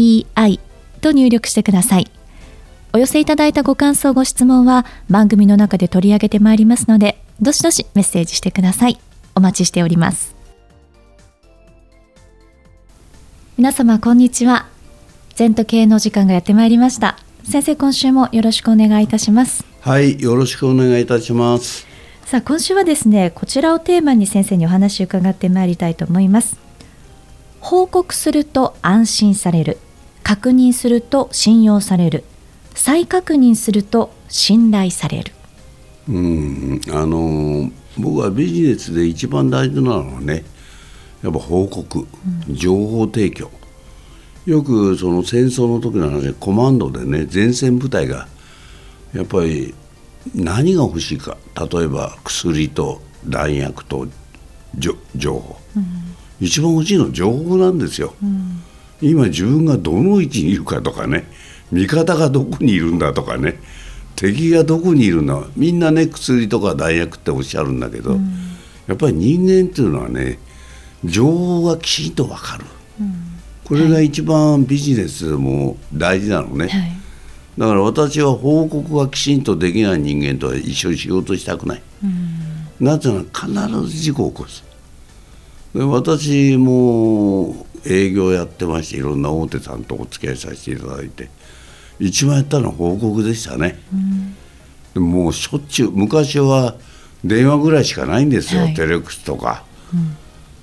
ZENTOKEIEI と入力してください。お寄せいただいたご感想、ご質問は番組の中で取り上げてまいりますので、どしどしメッセージしてください。お待ちしております。皆様、こんにちは。全都経の時間がやってまいりました。先生、今週もよろしくお願いいたします。はい、よろしくお願いいたします。さあ今週はですねこちらをテーマに先生にお話を伺ってまいりたいと思います報告すると安心される確認すると信用される。再確認すると信頼される。うんあの僕はビジネスで一番大事なのはねやっぱ報告、情報提供。よくその戦争の時の話コマンドでね前線部隊がやっぱり何が欲しいか。例えば薬と弾薬と情報、うん、一番欲しいのは情報なんですよ、うん、今自分がどの位置にいるかとかね味方がどこにいるんだとかね敵がどこにいるんだみんなね薬とか弾薬っておっしゃるんだけど、うん、やっぱり人間っていうのはね情報がきちんと分かる、これが一番ビジネスも大事なのね、はい。だから私は報告がきちんとできない人間とは一緒に仕事したくない、なぜなら必ず事故を起こす。で私も営業やってましていろんな大手さんとお付き合いさせていただいて一番やったのは報告でしたね、うん、もうしょっちゅう昔は電話ぐらいしかないんですよ、はい、テレクスとか、うん。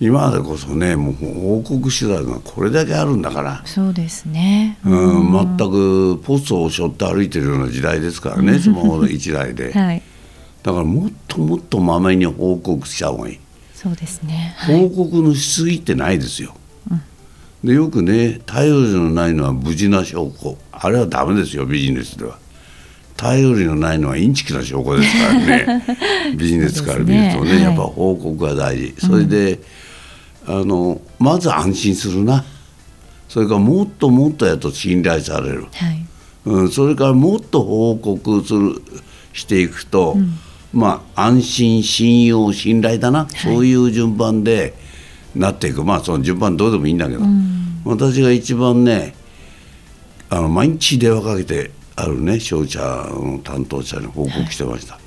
今でこそねもう報告手段がこれだけあるんだから。そうですね、うん、全くポストを背負って歩いてるような時代ですからね スマホの一台で、はい、だからもっともっとまめに報告した方がいい。そうですね、はい、報告のしすぎってないですよ、うん、でよくね頼りのないのは無事な証拠。あれはダメですよビジネスでは。頼りのないのはインチキな証拠ですからね。ビジネスから見るとね、ね、やっぱ報告が大事、それで、うんあのまず安心するな。それからもっともっとやと信頼される、はい、うん、それからもっと報告するしていくと、うん、まあ安心信用信頼だな、はい、そういう順番でなっていく。まあその順番どうでもいいんだけど、うん、私が一番ねあの毎日電話かけてあるね商社の担当者に報告してました。はい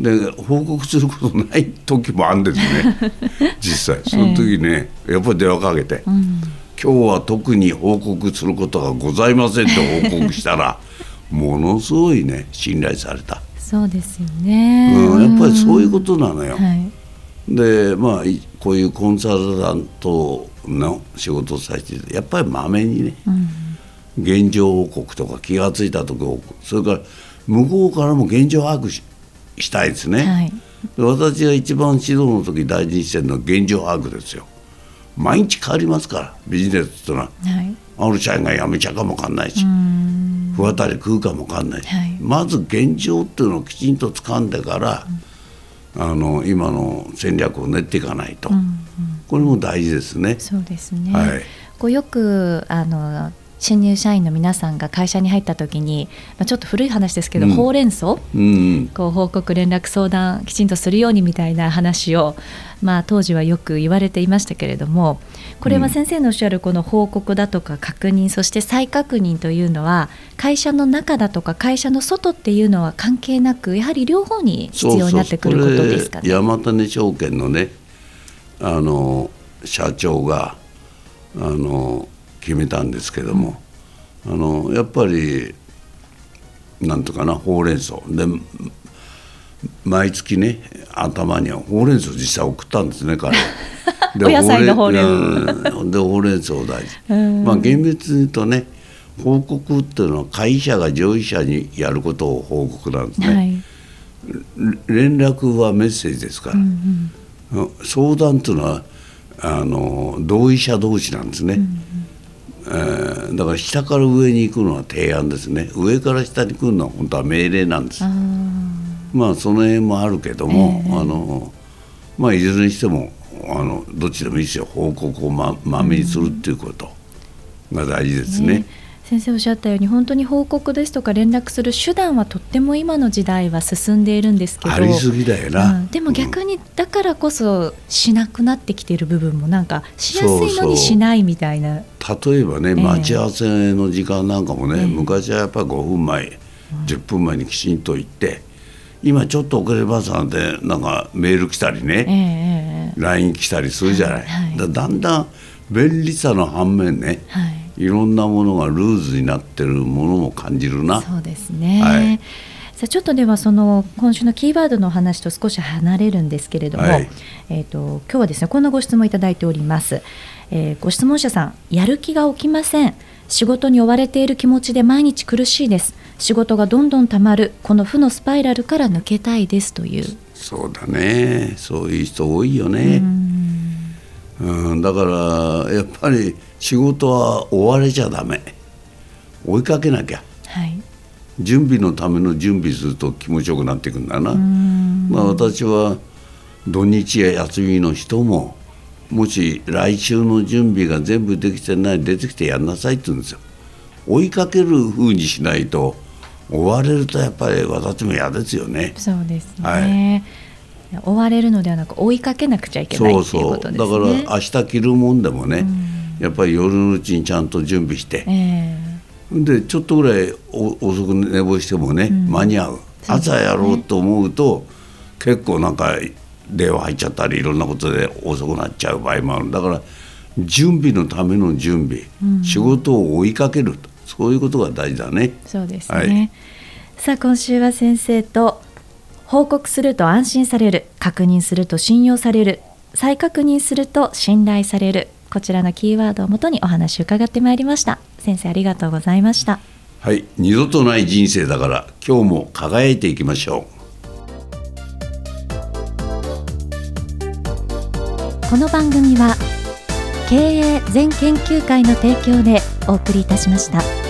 で報告することない時もあるんですね。実際。その時ね、やっぱり電話かけて、うん、今日は特に報告することがございません」って報告したら ものすごいね信頼された。そうですよね、うん、やっぱりそういうことなのよ、はい、でまあこういうコンサルタントの仕事をさせてやっぱりまめにね、うん、現状報告とか気が付いた時それから向こうからも現状把握ししたいですね、はい、私が一番指導の時大事にしてるのは現状把握ですよ。毎日変わりますからビジネスっていうのは、はい、ある社員が辞めちゃうかもわかんないし不当たり食うかもわかんない。し、はい、まず現状っていうのをきちんと掴んでから、うん、あの今の戦略を練っていかないと、うんうん、これも大事ですね。そうですね、はい、こうよくあの新入社員の皆さんが会社に入った時に、まあ、ちょっと古い話ですけど、うん、ほうれん草、うん、こう報告連絡相談きちんとするようにみたいな話を、まあ、当時はよく言われていましたけれどもこれは先生のおっしゃるこの報告だとか確認そして再確認というのは会社の中だとか会社の外っていうのは関係なくやはり両方に必要になってくることですかね？山種証券のねあの社長があの決めたんですけども、あのやっぱりなんとかなほうれん草。で毎月ね頭にはほうれん草実際送ったんですね彼。でお野菜のほうれんでほうれん草大事。まあ厳密に言うとね報告っていうのは会社が上位者にやることを報告なんですね、はい、連絡はメッセージですから、うんうん、相談っていうのはあの同意者同士なんですね、うんえー、だから下から上に行くのは提案ですね。上から下に来るのは本当は命令なんです。まあその辺もあるけども、えー、あのまあいずれにしてもあのどっちでもいいですよ。報告をままめにするっていうことが大事ですね。ね先生おっしゃったように本当に報告ですとか連絡する手段はとっても今の時代は進んでいるんですけどありすぎだよな、うん、でも逆にだからこそしなくなってきている部分もなんかしやすいのにしないみたいな。例えばね、待ち合わせの時間なんかもね、えー、昔はやっぱり5分前10分前にきちんと行って今ちょっと遅れますなんてなんかメール来たりね、えー、LINE 来たりするじゃない。はい、だだんだん便利さの反面ね、はいいろんなものがルーズになってるものも感じるな。そうですね、はい。さあちょっとではその今週のキーワードの話と少し離れるんですけれども、はい、えっ、ー、と今日はですねこんなご質問いただいております、えー、ご質問者さんやる気が起きません。仕事に追われている気持ちで毎日苦しいです。仕事がどんどんたまる。この負のスパイラルから抜けたいですという。そうだね。そういう人多いよねうんだからやっぱり仕事は追われちゃダメ。追いかけなきゃ、はい、準備のための準備すると気持ちよくなっていくんだな。まあ私は土日や休みの人ももし来週の準備が全部できてない出てきてやんなさいって言うんですよ。追いかけるふうにしないと追われるとやっぱり私も嫌ですよね。そうですね、はい、追われるのではなく追いかけなくちゃいけないそうそう、だから明日着るもんでもね、うん。やっぱり夜のうちにちゃんと準備して、えー、でちょっとぐらい遅く寝坊してもね、うん、間に合う、朝やろうと思うと結構なんか電話入っちゃったりいろんなことで遅くなっちゃう場合もある。だから準備のための準備、うん、仕事を追いかけると。そういうことが大事だね。そうですね、はい、さあ今週は先生と報告すると安心される確認すると信用される再確認すると信頼されるこちらのキーワードをもとにお話を伺ってまいりました。先生ありがとうございました。はい二度とない人生だから今日も輝いていきましょう。この番組は経営全研究会の提供でお送りいたしました。